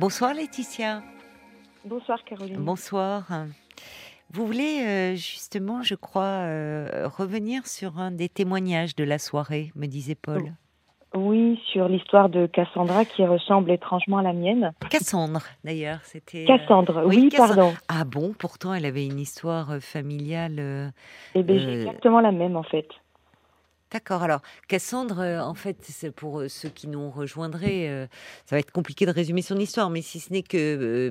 Bonsoir Laetitia. Bonsoir Caroline. Bonsoir. Vous voulez euh, justement, je crois, euh, revenir sur un des témoignages de la soirée, me disait Paul. Oui, sur l'histoire de Cassandra qui ressemble étrangement à la mienne. Cassandre, d'ailleurs, c'était. euh, Cassandre, oui, pardon. Ah bon, pourtant elle avait une histoire familiale. Eh bien, j'ai exactement la même en fait. D'accord. Alors, Cassandre, euh, en fait, c'est pour euh, ceux qui nous rejoindraient, euh, ça va être compliqué de résumer son histoire, mais si ce n'est que euh,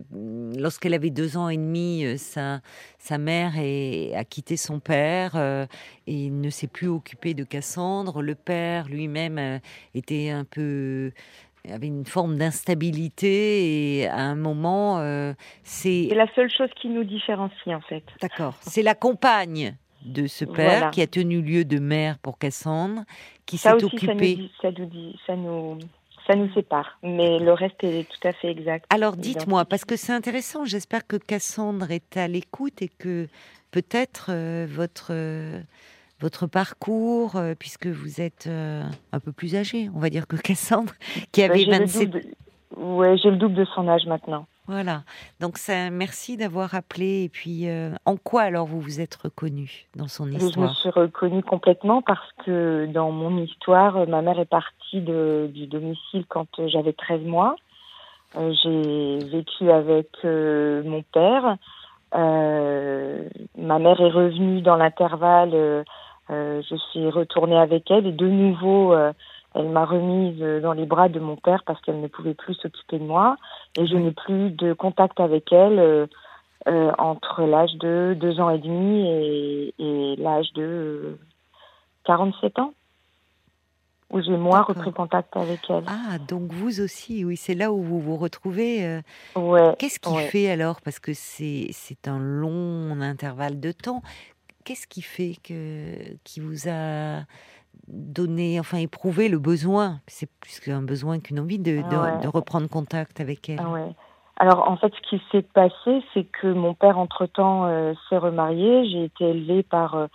lorsqu'elle avait deux ans et demi, sa, sa mère est- a quitté son père et ne s'est plus occupé de Cassandre. Le père lui-même était un peu avait une forme d'instabilité et à un moment, euh, c'est C'est la seule chose qui nous différencie en fait. D'accord. C'est la compagne de ce père Voilà. qui a tenu lieu de mère pour Cassandre, qui s'est aussi, ça nous, dit- ça nous dit, ça nous, ça nous sépare. Mais le reste est tout à fait exact. Alors dites-moi, parce que c'est intéressant, j'espère que Cassandre est à l'écoute et que peut-être euh, votre, euh, votre parcours, euh, puisque vous êtes un peu plus âgé, on va dire que Cassandre, qui Ouais, avait le 27 double de- Ouais, j'ai le double de son âge maintenant. Voilà. Donc ça, merci d'avoir appelé. Et puis, euh, en quoi alors vous vous êtes reconnu dans son Et je me histoire? suis reconnue complètement parce que dans mon histoire, euh, ma mère est partie de, du domicile quand euh, j'avais 13 mois. Euh, j'ai vécu avec euh, mon père. Ma mère est revenue dans l'intervalle. je suis retournée avec elle et de nouveau, elle m'a remise dans les bras de mon père parce qu'elle ne pouvait plus s'occuper de moi. Et je n'ai plus de contact avec elle. euh, euh, entre l'âge de deux ans et demi et, et l'âge de euh, 47 ans, où j'ai D'accord. repris contact avec elle. Ah, donc vous aussi, oui, c'est là où vous vous retrouvez. euh, ouais. Qu'est-ce qui ouais. fait alors, parce que c'est c'est un long intervalle de temps, qu'est-ce qui fait que qui vous a donné, enfin éprouvé le besoin, c'est plus qu'un besoin qu'une envie de, de, Ah ouais. de reprendre contact avec elle. Ah ouais. Alors en fait, ce qui s'est passé, c'est que mon père entre-temps euh, s'est remarié. J'ai été élevée par euh,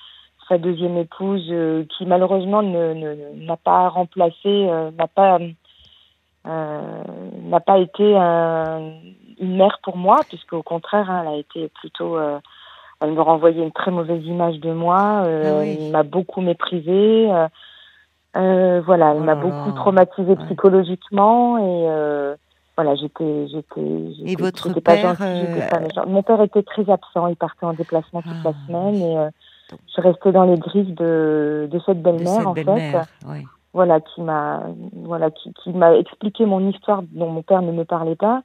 sa deuxième épouse, euh, qui malheureusement ne ne- n'a pas remplacé, n'a pas n'a pas été un- une mère pour moi, puisque au contraire, hein, elle a été plutôt elle me renvoyait une très mauvaise image de moi. euh, Ah oui. Elle m'a beaucoup méprisée. euh, euh, voilà, elle Oh m'a là beaucoup traumatisée Ouais. psychologiquement et euh, voilà, j'étais, j'étais, Et votre pas gentille, euh, pas méchante. Mon père était très absent, il partait en déplacement toute la Ah. semaine et euh, je restais dans les griffes de, de cette belle-mère en fait oui. voilà qui m'a voilà qui, qui m'a expliqué mon histoire dont mon père ne me parlait pas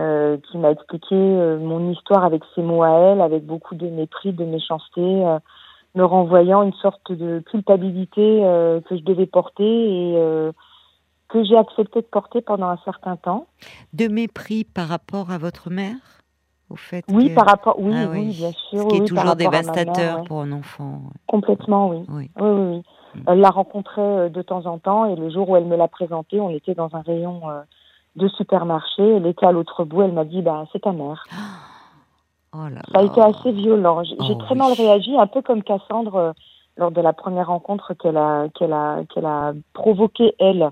euh, qui m'a expliqué euh, mon histoire avec ses mots à elle avec beaucoup de mépris de méchanceté euh, me renvoyant une sorte de culpabilité que je devais porter et que j'ai accepté de porter pendant un certain temps De mépris par rapport à votre mère, au fait. oui que- par rapport oui Ah oui, oui. bien sûr Ce qui est oui, toujours mère, dévastateur pour un enfant. complètement oui Oui. Oui, oui. Mm. Elle la rencontrait de temps en temps et le jour où elle me l'a présentée, on était dans un rayon de supermarché. Elle était à l'autre bout. Elle m'a dit, bah, c'est ta mère. Oh là Ça a là. été assez violent. J'ai Oh très oui. mal réagi, un peu comme Cassandre euh, lors de la première rencontre qu'elle a, qu'elle a, qu'elle a provoquée elle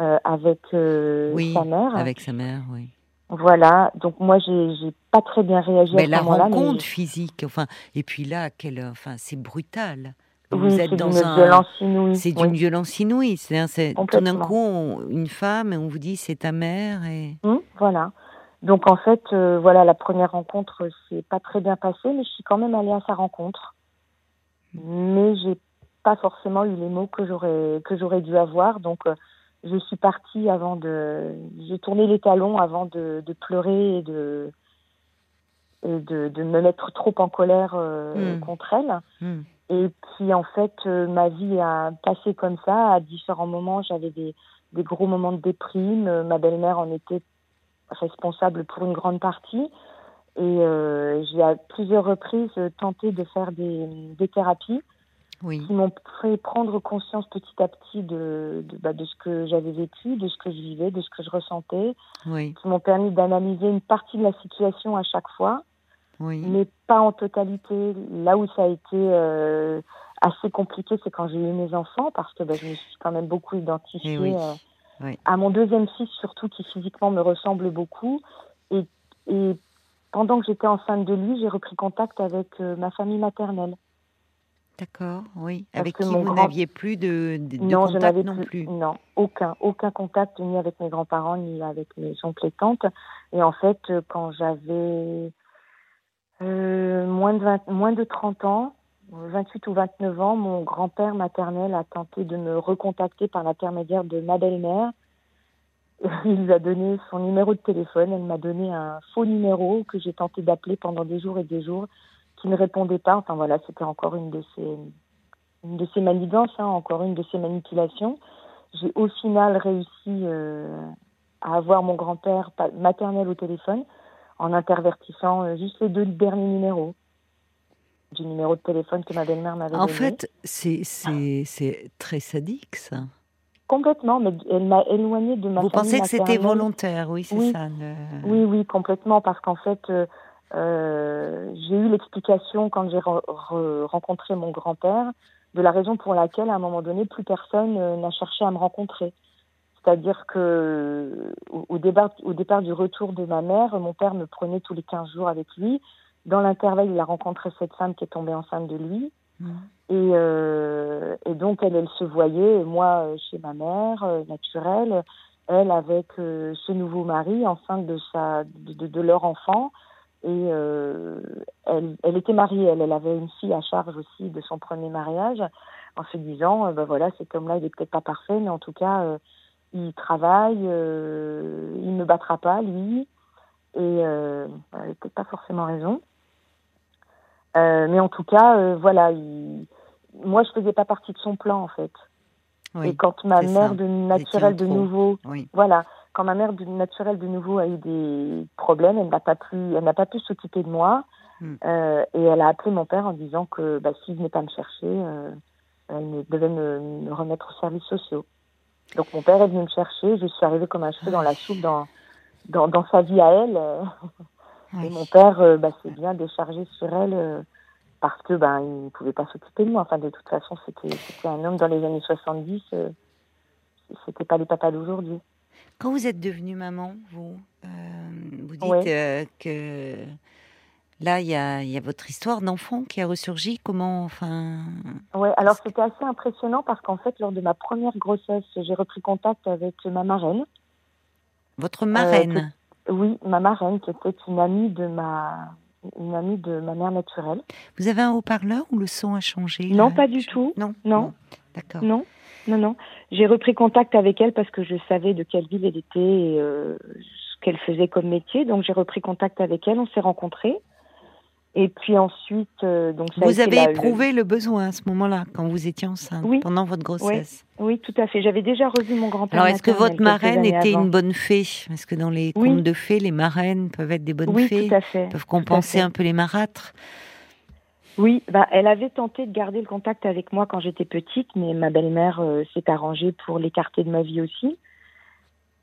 euh, avec euh, Oui, sa mère. Avec sa mère, oui. Voilà. Donc moi, j'ai pas très bien réagi Mais à ce la moment-là. rencontre mais physique, enfin, et puis là, quelle, enfin, c'est brutal. Vous oui, êtes c'est dans d'une un, violence inouïe. c'est Oui. d'une violence inouïe. C'est, tout d'un coup on- une femme et on vous dit c'est ta mère et Hum, voilà. Donc en fait, euh, voilà, la première rencontre s'est pas très bien passée, mais je suis quand même allée à sa rencontre. Mais j'ai pas forcément eu les mots que j'aurais que j'aurais dû avoir. Donc euh, je suis partie avant de, j'ai tourné les talons avant de, de pleurer et de et de, de me mettre trop en colère euh, Hmm. contre elle. Hmm. Et puis en fait, euh, ma vie a passé comme ça. À différents moments, j'avais des, des gros moments de déprime. Euh, ma belle-mère en était responsable pour une grande partie. Et euh, j'ai à plusieurs reprises tenté de faire des, des thérapies oui. qui m'ont fait prendre conscience petit à petit de, de, bah, de ce que j'avais vécu, de ce que je vivais, de ce que je ressentais, Oui, qui m'ont permis d'analyser une partie de la situation à chaque fois oui. mais pas en totalité. Là où ça a été euh, assez compliqué, c'est quand j'ai eu mes enfants, parce que bah, je me suis quand même beaucoup identifiée Eh oui. euh, à mon deuxième fils surtout, qui physiquement me ressemble beaucoup. Et, et pendant que j'étais enceinte de lui, j'ai repris contact avec euh, ma famille maternelle. D'accord, oui. avec qui vous n'aviez plus de, de, non, contact je non plus, Non, aucun, aucun contact ni avec mes grands-parents ni avec mes oncles et tantes. Et en fait, quand j'avais moins, de moins de 30 ans, 28 ou 29 ans, mon grand-père maternel a tenté de me recontacter par l'intermédiaire de ma belle-mère. Il lui a donné son numéro de téléphone. Elle m'a donné un faux numéro que j'ai tenté d'appeler pendant des jours et des jours qui ne répondait pas. Enfin voilà, c'était encore une de ces, une de ces manigances, hein, encore une de ces manipulations. J'ai au final réussi euh, à avoir mon grand-père maternel au téléphone en intervertissant euh, juste les deux derniers numéros du numéro de téléphone que ma belle-mère m'avait donné. En fait, c'est très sadique ça. Complètement, mais elle m'a éloignée de ma Vous pensez que c'était volontaire, oui, c'est ça. Oui, oui, complètement, parce qu'en fait, euh, euh, j'ai eu l'explication quand j'ai rencontré mon grand-père de la raison pour laquelle, à un moment donné, plus personne euh, n'a cherché à me rencontrer. C'est-à-dire que au, départ, au départ du retour de ma mère, mon père me prenait tous les 15 jours avec lui. Dans l'intervalle, il a rencontré cette femme qui est tombée enceinte de lui. Mmh. Et, euh, et, donc, elle, elle se voyait, moi, chez ma mère, naturelle, elle avec ce nouveau mari, enceinte de, sa, de, de leur enfant. Et euh, elle, elle, était mariée, elle, elle avait une fille à charge aussi de son premier mariage, en se disant, euh, ben voilà, cet homme-là, il est peut-être pas parfait, mais en tout cas, euh, il travaille, euh, il ne battra pas, lui. Et euh, elle n'avait peut-être pas forcément raison. mais en tout cas, voilà, il... moi, je faisais pas partie de son plan, en fait. Oui, et quand ma mère de naturelle de nouveau, oui. voilà, quand ma mère naturelle de nouveau a eu des problèmes, elle n'a pas pu, elle n'a pas pu s'occuper de moi. Hmm. Euh, et elle a appelé mon père en disant que bah, s'il venait pas me chercher, euh, elle devait me, remettre aux services sociaux. Donc mon père est venu me chercher, je suis arrivée comme un cheveu dans la soupe dans, dans, dans sa vie à elle. Et mon père euh, bah, s'est bien déchargé sur elle euh, parce que ben il ne pouvait pas s'occuper de moi. Enfin de toute façon c'était un homme dans les années 70, euh, c'était pas les papas d'aujourd'hui. Quand vous êtes devenue maman, vous, euh, vous dites euh, que là, il y a, y a, votre histoire d'enfant qui a ressurgi. Comment, enfin Ouais, alors c'était assez impressionnant parce qu'en fait, lors de ma première grossesse, j'ai repris contact avec ma marraine. Votre marraine? euh, Oui, ma marraine, qui était une amie de ma une amie de ma mère naturelle. Vous avez un haut-parleur ou le son a changé Non, pas du tout. Non, non. D'accord. Non. Non, non. J'ai repris contact avec elle parce que je savais de quelle ville elle était et euh, ce qu'elle faisait comme métier. Donc j'ai repris contact avec elle, on s'est rencontrés. Et puis ensuite, euh, donc ça vous avez éprouvé le... besoin à ce moment-là, quand vous étiez enceinte, pendant votre grossesse? Oui, tout à fait. J'avais déjà revu mon grand-père. Alors, est-ce que votre marraine était une bonne fée? Parce que dans les contes de fées, les marraines peuvent être des bonnes oui, fées, tout à fait. peuvent compenser un peu les marâtres. Oui, bah, elle avait tenté de garder le contact avec moi quand j'étais petite, mais ma belle-mère euh, s'est arrangée pour l'écarter de ma vie aussi,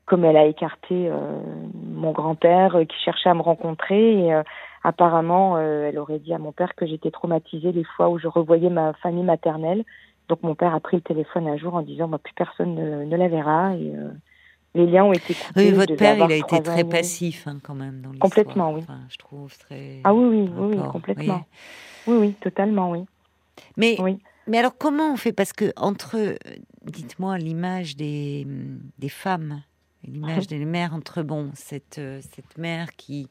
comme elle a écarté euh, mon grand-père qui cherchait à me rencontrer. Et apparemment, elle aurait dit à mon père que j'étais traumatisée les fois où je revoyais ma famille maternelle. Donc mon père a pris le téléphone un jour en disant bah, plus personne ne, la verra. Et, les liens ont été coupés. Oui, votre père, il a été très passif hein, quand même dans l'histoire. Complètement, oui. Enfin, je trouve très. Ah oui, oui, oui, complètement. Oui, oui, totalement, oui. Mais, mais alors, comment on fait? Parce que entre, dites-moi, l'image des, des femmes, l'image des mères, entre, bon, cette, cette mère qui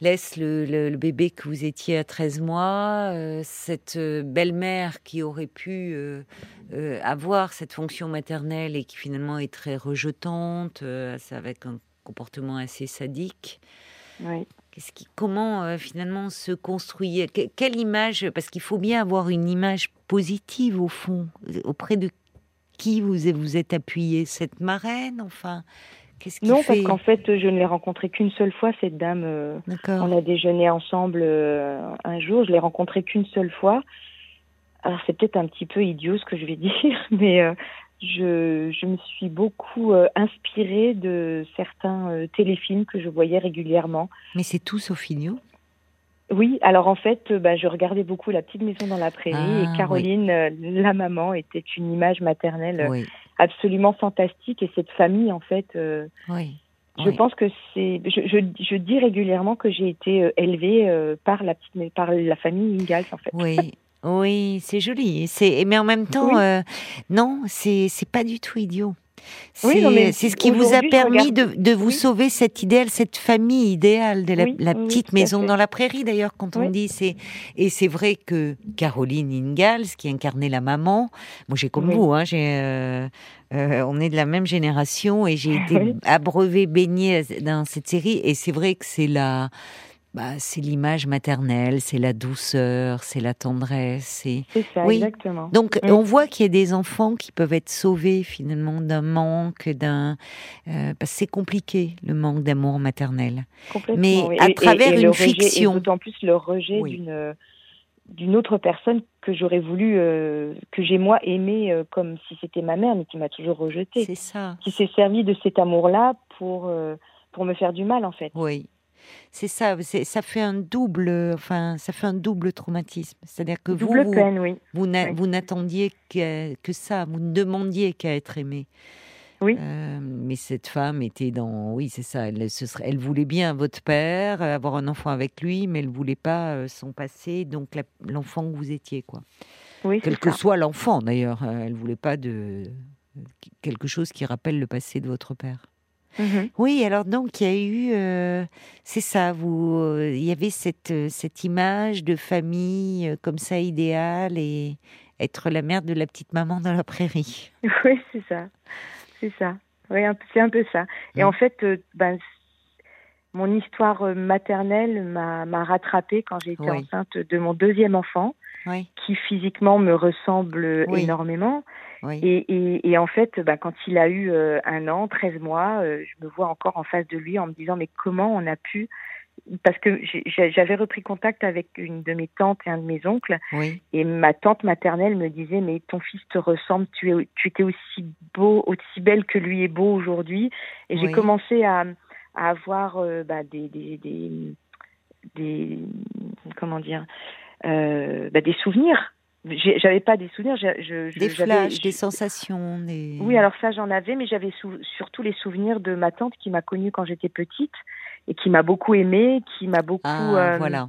laisse le, le, bébé que vous étiez à 13 mois, euh, cette belle-mère qui aurait pu euh, euh, avoir cette fonction maternelle et qui finalement est très rejetante, avec un comportement assez sadique. Oui qui, comment euh, finalement se construit Quelle image Parce qu'il faut bien avoir une image positive au fond. Auprès de qui vous vous êtes appuyé? Cette marraine Enfin, qu'est-ce Non, parce qu'en fait, je ne l'ai rencontrée qu'une seule fois, cette dame. Euh, on a déjeuné ensemble euh, un jour. Je l'ai rencontrée qu'une seule fois. Alors, c'est peut-être un petit peu idiot ce que je vais dire, mais je, je, me suis beaucoup euh, inspirée de certains euh, téléfilms que je voyais régulièrement. Mais c'est tout sauf idiot? Oui, alors en fait, euh, bah, je regardais beaucoup La Petite Maison dans la Prairie et ah, Caroline, la maman, était une image maternelle absolument fantastique et cette famille en fait. oui. Je pense que c'est. Je, je, je, dis régulièrement que j'ai été élevée par la petite, par la famille Ingalls en fait. Oui. Oui, c'est joli. C'est mais en même temps, non, c'est c'est pas du tout idiot. C'est ce qui vous a permis de, de, vous sauver cet idéal, cette famille idéale de la, petite maison dans la prairie d'ailleurs quand on dit c'est et c'est vrai que Caroline Ingalls qui incarnait la maman, moi j'ai comme vous, hein, j'ai euh, euh, on est de la même génération et j'ai été abreuvée, baignée dans cette série. Et c'est vrai que c'est la bah, c'est l'image maternelle, c'est la douceur, c'est la tendresse. C'est ça, oui. exactement. Donc, on voit qu'il y a des enfants qui peuvent être sauvés finalement d'un manque, d'un. Euh, parce que c'est compliqué le manque d'amour maternel. Mais à travers une fiction. D'autant plus le rejet d'une d'une autre personne que j'aurais voulu, euh, que j'ai moi aimé euh, comme si c'était ma mère, mais qui m'a toujours rejeté. C'est ça. Qui s'est servi de cet amour-là pour, pour me faire du mal, en fait. Oui, c'est ça, ça fait un double, enfin, ça fait un double traumatisme. C'est-à-dire que double vous, peine, oui. vous, n'attendiez que, que, ça, vous ne demandiez qu'à être aimé. Oui. Euh, mais cette femme était dans, oui, c'est ça. Elle, ce serait, elle voulait bien votre père, avoir un enfant avec lui, mais elle voulait pas euh, son passé, donc l'enfant que vous étiez, quoi. Oui, Quel que soit l'enfant, d'ailleurs, euh, elle voulait pas de quelque chose qui rappelle le passé de votre père. Mhm. Oui, alors donc il y a eu, euh, c'est ça, vous, euh, il y avait cette euh, cette image de famille comme ça idéale et être la mère de la petite maman dans la prairie. Oui, c'est ça, c'est ça. Oui, c'est un peu ça. Et en fait, ben, mon histoire maternelle m'a m'a rattrapée quand j'ai été enceinte de mon deuxième enfant, qui physiquement me ressemble énormément. Et, et, et, en fait, bah, quand il a eu euh, un an, 13 mois, euh, je me vois encore en face de lui en me disant mais comment on a pu parce que j'avais repris contact avec une de mes tantes et un de mes oncles. Et ma tante maternelle me disait mais ton fils te ressemble tu es tu étais aussi beau aussi belle que lui est beau aujourd'hui. Et j'ai commencé à, à avoir euh, bah, des, des, des, des, comment dire bah, des souvenirs j'avais pas des souvenirs. Je, des flashs, des sensations. Oui, alors ça j'en avais, mais j'avais surtout les souvenirs de ma tante qui m'a connue quand j'étais petite et qui m'a beaucoup aimée, qui m'a beaucoup. Ah, euh, voilà.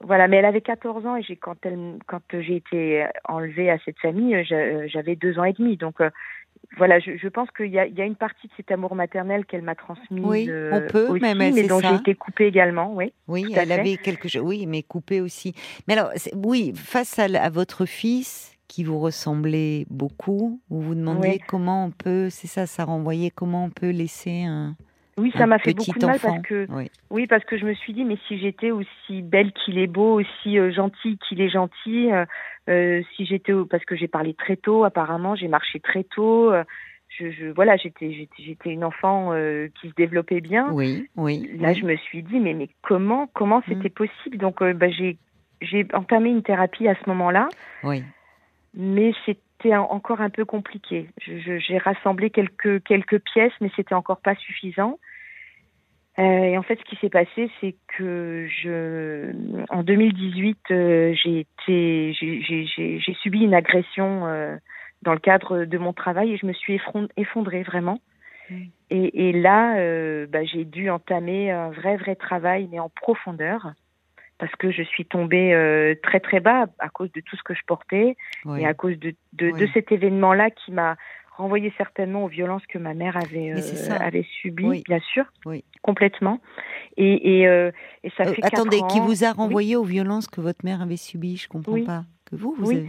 Voilà, mais elle avait 14 ans et j'ai quand elle quand j'ai été enlevée à cette famille, j'avais deux ans et demi. Donc euh, voilà, je, je pense qu'il y, y a, une partie de cet amour maternel qu'elle m'a transmis. Oui, euh, on peut, aussi, mais, mais dont j'ai été coupée également. Oui, oui elle avait quelque chose. Oui, mais coupée aussi. Mais alors, oui, face à, votre fils qui vous ressemblait beaucoup, vous vous demandiez comment on peut, c'est ça, ça renvoyait comment on peut laisser un, oui, ça m'a fait beaucoup de mal parce que oui. parce que je me suis dit mais si j'étais aussi belle qu'il est beau, aussi euh, gentil qu'il est gentil, euh, euh si j'étais parce que j'ai parlé très tôt apparemment, j'ai marché très tôt, euh, je, je, voilà j'étais j'étais une enfant qui se développait bien. Oui, oui. Là je me suis dit mais mais comment comment mm. c'était possible? Donc bah, j'ai j'ai entamé une thérapie à ce moment-là. Oui. Mais c'était encore un peu compliqué. J'ai rassemblé quelques quelques pièces, mais c'était encore pas suffisant. Euh, et en fait, ce qui s'est passé, c'est que je, en 2018, euh, j'ai été, j'ai subi une agression euh, dans le cadre de mon travail et je me suis effondrée vraiment. Mmh. Et, et, là, bah, j'ai dû entamer un vrai, vrai travail, mais en profondeur, parce que je suis tombée très, très bas à cause de tout ce que je portais et à cause de, de, de cet événement-là qui m'a renvoyé certainement aux violences que ma mère avait, euh, avait subies, bien sûr, oui. complètement. Et, et, euh, et ça euh, fait Attendez, qui vous a renvoyé aux violences que votre mère avait subies Je comprends pas. Que vous, vous oui.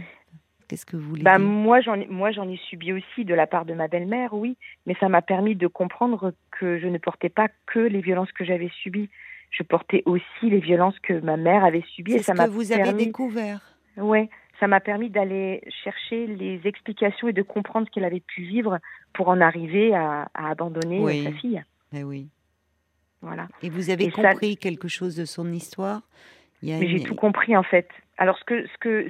Qu'est-ce que vous voulez bah, dire Moi, j'en ai, subi aussi de la part de ma belle-mère, oui. Mais ça m'a permis de comprendre que je ne portais pas que les violences que j'avais subies. Je portais aussi les violences que ma mère avait subies. C'est ce que vous avez découvert. Oui, ça m'a permis d'aller chercher les explications et de comprendre ce qu'elle avait pu vivre pour en arriver à, à abandonner oui. sa fille. Eh oui. Voilà. Et vous avez Et compris ça... quelque chose de son histoire? Une... j'ai tout compris en fait. Alors ce que ce que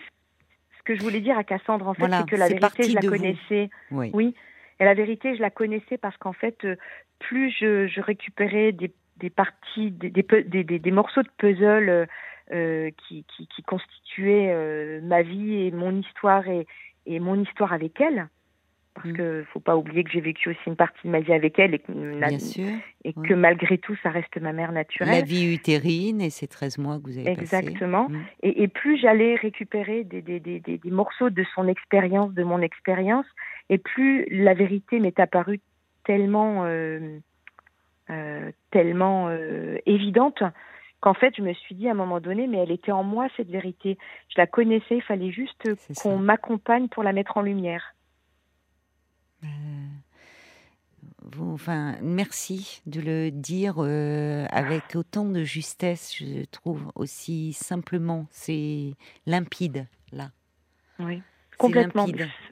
ce que je voulais dire à Cassandre en fait, voilà, c'est que la vérité je la connaissais. Oui. oui. Et la vérité je la connaissais parce qu'en fait euh, plus je, je récupérais des, des parties des, des, des, des morceaux de puzzle euh, qui, qui, qui, constituait euh, ma vie et mon histoire et, et mon histoire avec elle. parce qu'il mm. que faut pas oublier que j'ai vécu aussi une partie de ma vie avec elle et, que, malgré tout, ça reste ma mère naturelle. La vie utérine et ces 13 mois que vous avez Exactement. Mm. Et, plus j'allais récupérer des, des, des, des, morceaux de son expérience, de mon expérience, et plus la vérité m'est apparue tellement, euh, euh, tellement euh, évidente qu'en fait, je me suis dit à un moment donné, mais elle était en moi, cette vérité. Je la connaissais, il fallait juste qu'on m'accompagne pour la mettre en lumière. Euh, enfin, merci de le dire euh, avec autant de justesse, je trouve, aussi simplement. C'est limpide, là. Oui, complètement.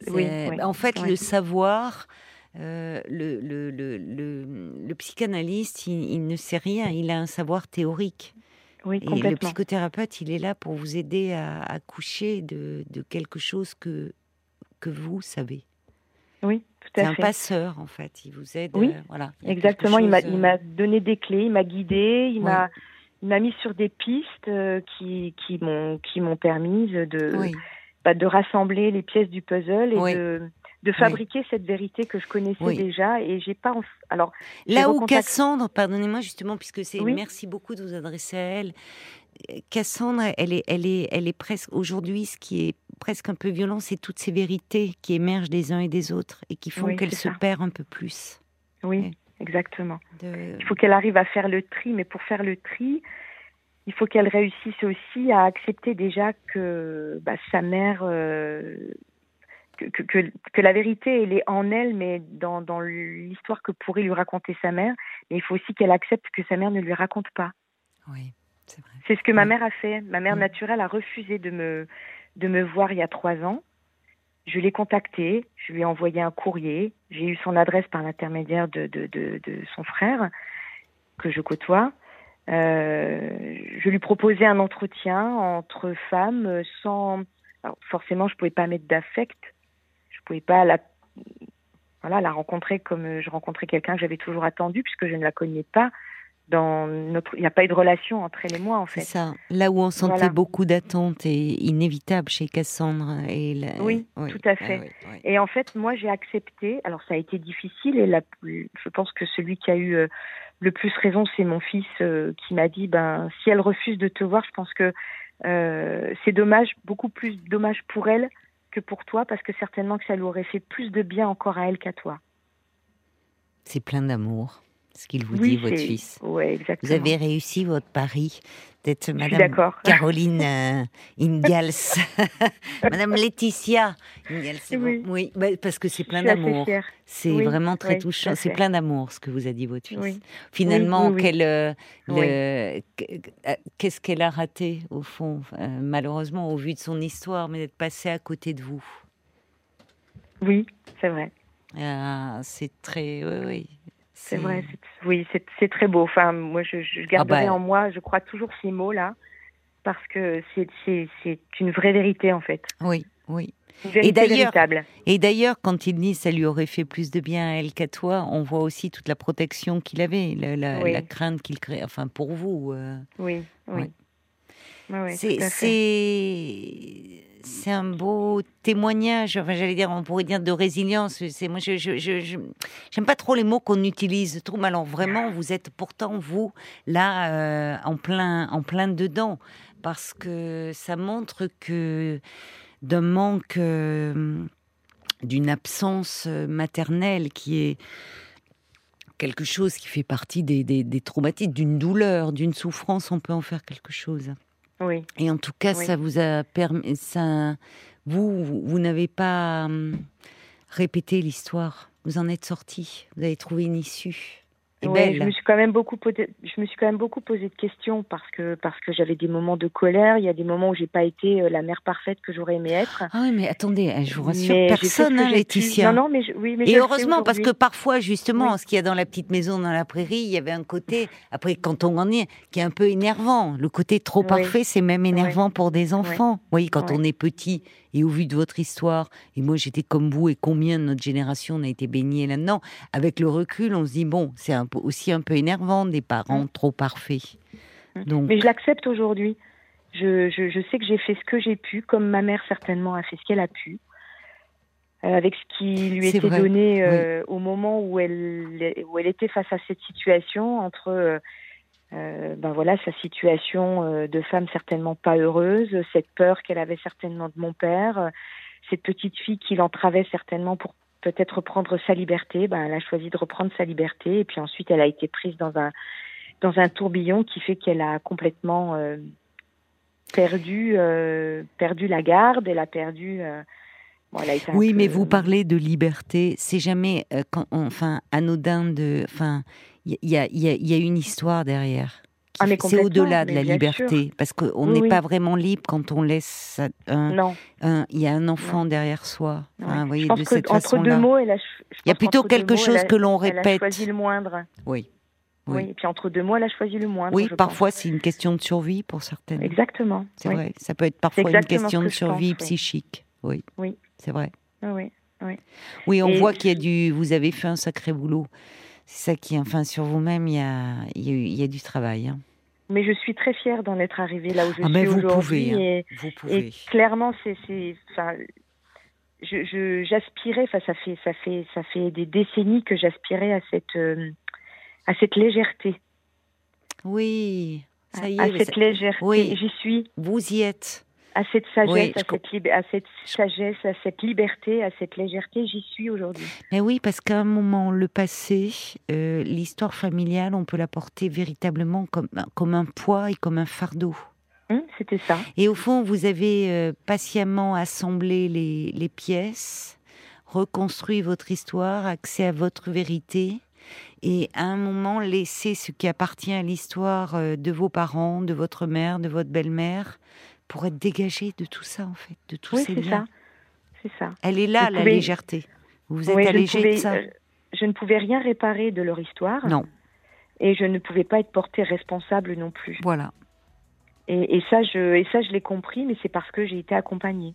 Oui, En fait, le savoir... Euh, le, le, le, le, psychanalyste, il, il, ne sait rien, il a un savoir théorique. Oui, et le psychothérapeute, il est là pour vous aider à accoucher de, de, quelque chose que, que vous savez. Oui, tout à fait. C'est un passeur, en fait. Il vous aide. Oui, euh, voilà. Exactement. Il m'a, il m'a euh, donné des clés, il m'a guidé, il m'a, il m'a mis sur des pistes euh, qui, qui m'ont, qui m'ont permis de, bah, de rassembler les pièces du puzzle et de de fabriquer cette vérité que je connaissais déjà et j'ai pas alors là où Cassandre pardonnez-moi justement puisque c'est merci beaucoup de vous adresser à elle. Cassandre elle est elle est elle est presque aujourd'hui ce qui est presque un peu violent c'est toutes ces vérités qui émergent des uns et des autres et qui font qu'elle se perd un peu plus. Oui exactement. Il faut qu'elle arrive à faire le tri mais pour faire le tri il faut qu'elle réussisse aussi à accepter déjà que bah, sa mère euh, que, que, que, la vérité, elle est en elle, mais dans, dans l'histoire que pourrait lui raconter sa mère. Mais il faut aussi qu'elle accepte que sa mère ne lui raconte pas. Oui, c'est vrai. C'est ce que ma mère a fait. Ma mère naturelle a refusé de me, de me voir il y a trois ans. Je l'ai contactée, je lui ai envoyé un courrier. J'ai eu son adresse par l'intermédiaire de, de, de, de, son frère, que je côtoie. Euh, je lui proposais un entretien entre femmes sans. Alors forcément, je ne pouvais pas mettre d'affect pouvais pas la, voilà, la rencontrer comme je rencontrais quelqu'un que j'avais toujours attendu puisque je ne la connais pas. Dans notre, il n'y a pas eu de relation entre elle et moi en fait. C'est ça. Là où on sentait beaucoup d'attentes et inévitable chez Cassandre et oui, tout à fait. Et en fait, moi j'ai accepté. Alors ça a été difficile et la, je pense que celui qui a eu euh, le plus raison, c'est mon fils euh, qui m'a dit ben si elle refuse de te voir, je pense que euh, c'est dommage, beaucoup plus dommage pour elle pour toi, parce que certainement que ça lui aurait fait plus de bien encore à elle qu'à toi. C'est plein d'amour, ce qu'il vous dit, votre fils. Ouais, exactement. Vous avez réussi votre pari d'être Madame Caroline euh, Ingalls. Madame Laetitia Ingalls, oui. oui bah, parce que c'est plein d'amour. C'est vraiment très touchant. C'est plein d'amour, ce que vous a dit votre fils. Finalement, euh, euh, qu'est-ce qu'elle a raté, au fond, malheureusement, au vu de son histoire, mais d'être passée à côté de vous? Oui, c'est vrai. Ah, c'est très. Oui, oui. C'est vrai, oui, c'est très beau. Enfin, moi, je, je garderai ah bah. en moi, je crois toujours ces mots-là, parce que c'est une vraie vérité, en fait. Oui, oui. Et d'ailleurs, et d'ailleurs, quand il dit ça lui aurait fait plus de bien à elle qu'à toi, on voit aussi toute la protection qu'il avait, la, la, crainte qu'il crée, enfin pour vous. Euh. Oui, oui. oui. c'est c'est un beau témoignage. Enfin, j'allais dire, on pourrait dire de résilience. C'est moi, je, j'aime pas trop les mots qu'on utilise trop. Alors vraiment, vous êtes pourtant vous là euh, en plein, en plein dedans, parce que ça montre que d'un manque, euh, d'une absence maternelle qui est quelque chose qui fait partie des, des traumatismes, d'une douleur, d'une souffrance, on peut en faire quelque chose. Oui. Et en tout cas, ça vous a permis, ça, vous, vous, n'avez pas hum, répété l'histoire. Vous en êtes sorti. Vous avez trouvé une issue. Ouais, je me suis quand même beaucoup posé, je me suis quand même beaucoup posé de questions parce que parce que j'avais des moments de colère, il y a des moments où j'ai pas été euh, la mère parfaite que j'aurais aimé être. Ah oui, mais attendez, je vous rassure, personne, hein, Laetitia. Non, non, mais, oui, mais et heureusement parce que parfois justement, ce qu'il y a dans la petite maison dans la prairie, il y avait un côté après quand on en est qui est un peu énervant. Le côté trop parfait, c'est même énervant pour des enfants. Oui, quand on est petit et au vu de votre histoire, et moi j'étais comme vous, et combien de notre génération on a été baigné là-dedans, avec le recul, on se dit, bon, c'est aussi un peu énervant des parents mm. trop parfaits. Mm. Donc... Mais je l'accepte aujourd'hui. Je, je, sais que j'ai fait ce que j'ai pu, comme ma mère certainement a fait ce qu'elle a pu. Euh, avec ce qui lui était vrai, donné euh, au moment où elle, où elle était face à cette situation, entre euh, euh, ben voilà, sa situation euh, de femme certainement pas heureuse, cette peur qu'elle avait certainement de mon père, euh, cette petite fille qui l'entravait certainement pour peut-être reprendre sa liberté, ben elle a choisi de reprendre sa liberté et puis ensuite elle a été prise dans un dans un tourbillon qui fait qu'elle a complètement euh, perdu euh, perdu la garde, elle a perdu bon, Oui, peu- mais vous parlez de liberté. C'est jamais, euh, quand, enfin, anodin de. Enfin, il y, a- y y une histoire derrière. Ah, C'est au-delà de la liberté, parce qu'on Oui, n'est oui. pas vraiment libre quand on laisse un. Il y a un enfant derrière soi. Ouais. vous voyez, de cette façon-là. je Il y a plutôt quelque chose a- que l'on Elle a répète. choisi le moindre. Oui. Oui. Oui. Et puis entre deux mots, elle a choisi le moindre. Oui, parfois c'est une question de survie pour certaines. Exactement. C'est oui. vrai. Ça peut être parfois une question de pense, survie oui. psychique. Oui. Oui. C'est vrai. Ah oui. Oui, on Et- voit qu'il y a du. Vous avez fait un sacré boulot. C'est ça qui, enfin, sur vous-même, il y a, y a, y a du travail. hein. Mais je suis très fière d'en être arrivée là où je Ah, mais suis vous aujourd'hui. pouvez, hein. Et, et clairement, c'est, je, j'aspirais. Enfin, ça fait, ça fait, ça fait des décennies que j'aspirais à cette, euh, à cette légèreté, Oui. Ça y à est. cette ça- légèreté. oui. Et J'y suis. Vous y êtes. À cette sagesse, Oui, à, cette lib- à cette sagesse, à cette liberté, à cette légèreté, j'y suis aujourd'hui. Mais oui, parce qu'à un moment, le passé, euh, l'histoire familiale, on peut la porter véritablement comme, comme un poids et comme un fardeau. Hum, c'était ça. Et au fond, vous avez euh, patiemment assemblé les, les pièces, reconstruit votre histoire, accès à votre vérité, et à un moment laissé ce qui appartient à l'histoire euh, de vos parents, de votre mère, de votre belle-mère, pour être dégagé de tout ça, en fait, de tous Oui, ces c'est liens. ça. C'est ça. Elle est là, Vous la légèreté. Vous vous êtes Oui, je ne allégé pouvais- de ça euh, je ne pouvais rien réparer de leur histoire. Non, Et je ne pouvais pas être portée responsable non plus. voilà. Et, et ça, je, et ça, je l'ai compris, mais c'est parce que j'ai été accompagnée.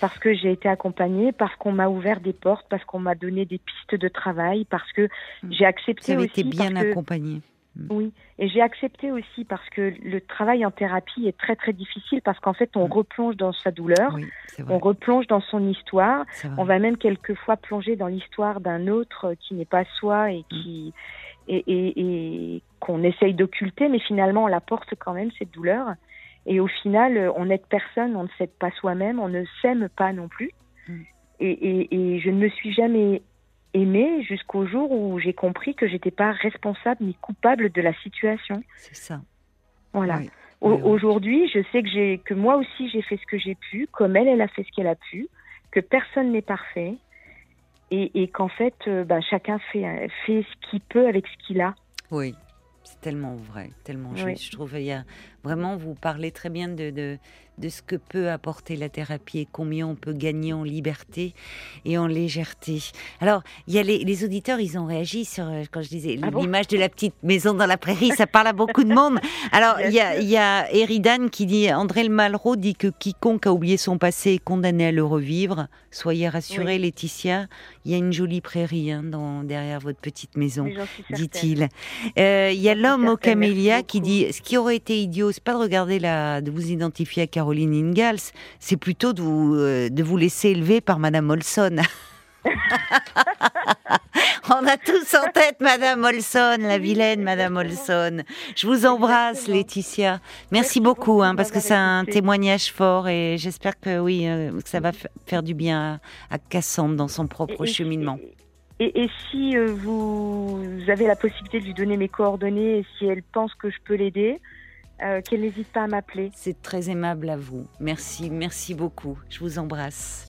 Parce que j'ai été accompagnée, parce qu'on m'a ouvert des portes, parce qu'on m'a donné des pistes de travail, parce que Mm. j'ai Vous accepté avez aussi. été bien parce que- accompagné. Oui, et j'ai accepté aussi parce que le travail en thérapie est très très difficile parce qu'en fait on Mm. replonge dans sa douleur, Oui, on replonge dans son histoire, on va même quelquefois plonger dans l'histoire d'un autre euh, qui n'est pas soi et qui et, et- et qu'on essaye d'occulter, mais finalement on la porte quand même cette douleur. Et au final, euh, on n'aide personne, on ne s'aide pas soi-même, on ne s'aime pas non plus. Mm. Et, et, et je ne me suis jamais aimée jusqu'au jour où j'ai compris que j'étais pas responsable ni coupable de la situation. C'est ça. Voilà. Oui. Au- Oui, oui. Aujourd'hui, je sais que j'ai que moi aussi j'ai fait ce que j'ai pu, comme elle, elle a fait ce qu'elle a pu, que personne n'est parfait et, et qu'en fait, euh, ben, chacun fait euh, fait ce qu'il peut avec ce qu'il a. Oui, c'est tellement vrai, tellement juste. Je trouve il y a vraiment vous parlez très bien de, de de ce que peut apporter la thérapie et combien on peut gagner en liberté et en légèreté. Alors, il y a les, les auditeurs, ils ont réagi sur euh, quand je disais Ah bon l'image de la petite maison dans la prairie, ça parle à beaucoup de monde. Alors, il y a y a Eridan qui dit André Le Malraux dit que quiconque a oublié son passé est condamné à le revivre. Soyez rassurés, Laetitia, il y a une jolie prairie hein, dans derrière votre petite maison dit-il. Euh, Il y a l'homme au camélia qui dit ce qui aurait été idiot, c'est pas de regarder la, de vous identifier à Caroline Ingalls, c'est plutôt de vous, euh, de vous laisser élever par Madame Olson. On a tous en tête Madame Olson, la vilaine Madame. Olson. Je vous embrasse, Exactement. Laetitia. Merci, Merci beaucoup, hein, parce que c'est un témoignage fort et j'espère que oui, euh, que ça va fa- faire du bien à, à Cassandre dans son propre Et- et- cheminement. Et, et si euh, vous avez la possibilité de lui donner mes coordonnées et si elle pense que je peux l'aider, euh, qu'elle n'hésite pas à m'appeler. C'est très aimable à vous. Merci, merci beaucoup. Je vous embrasse.